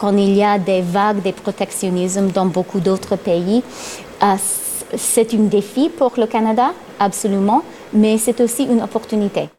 quand il y a des vagues de protectionnisme dans beaucoup d'autres pays, euh, c'est un défi pour le Canada, absolument, mais c'est aussi une opportunité.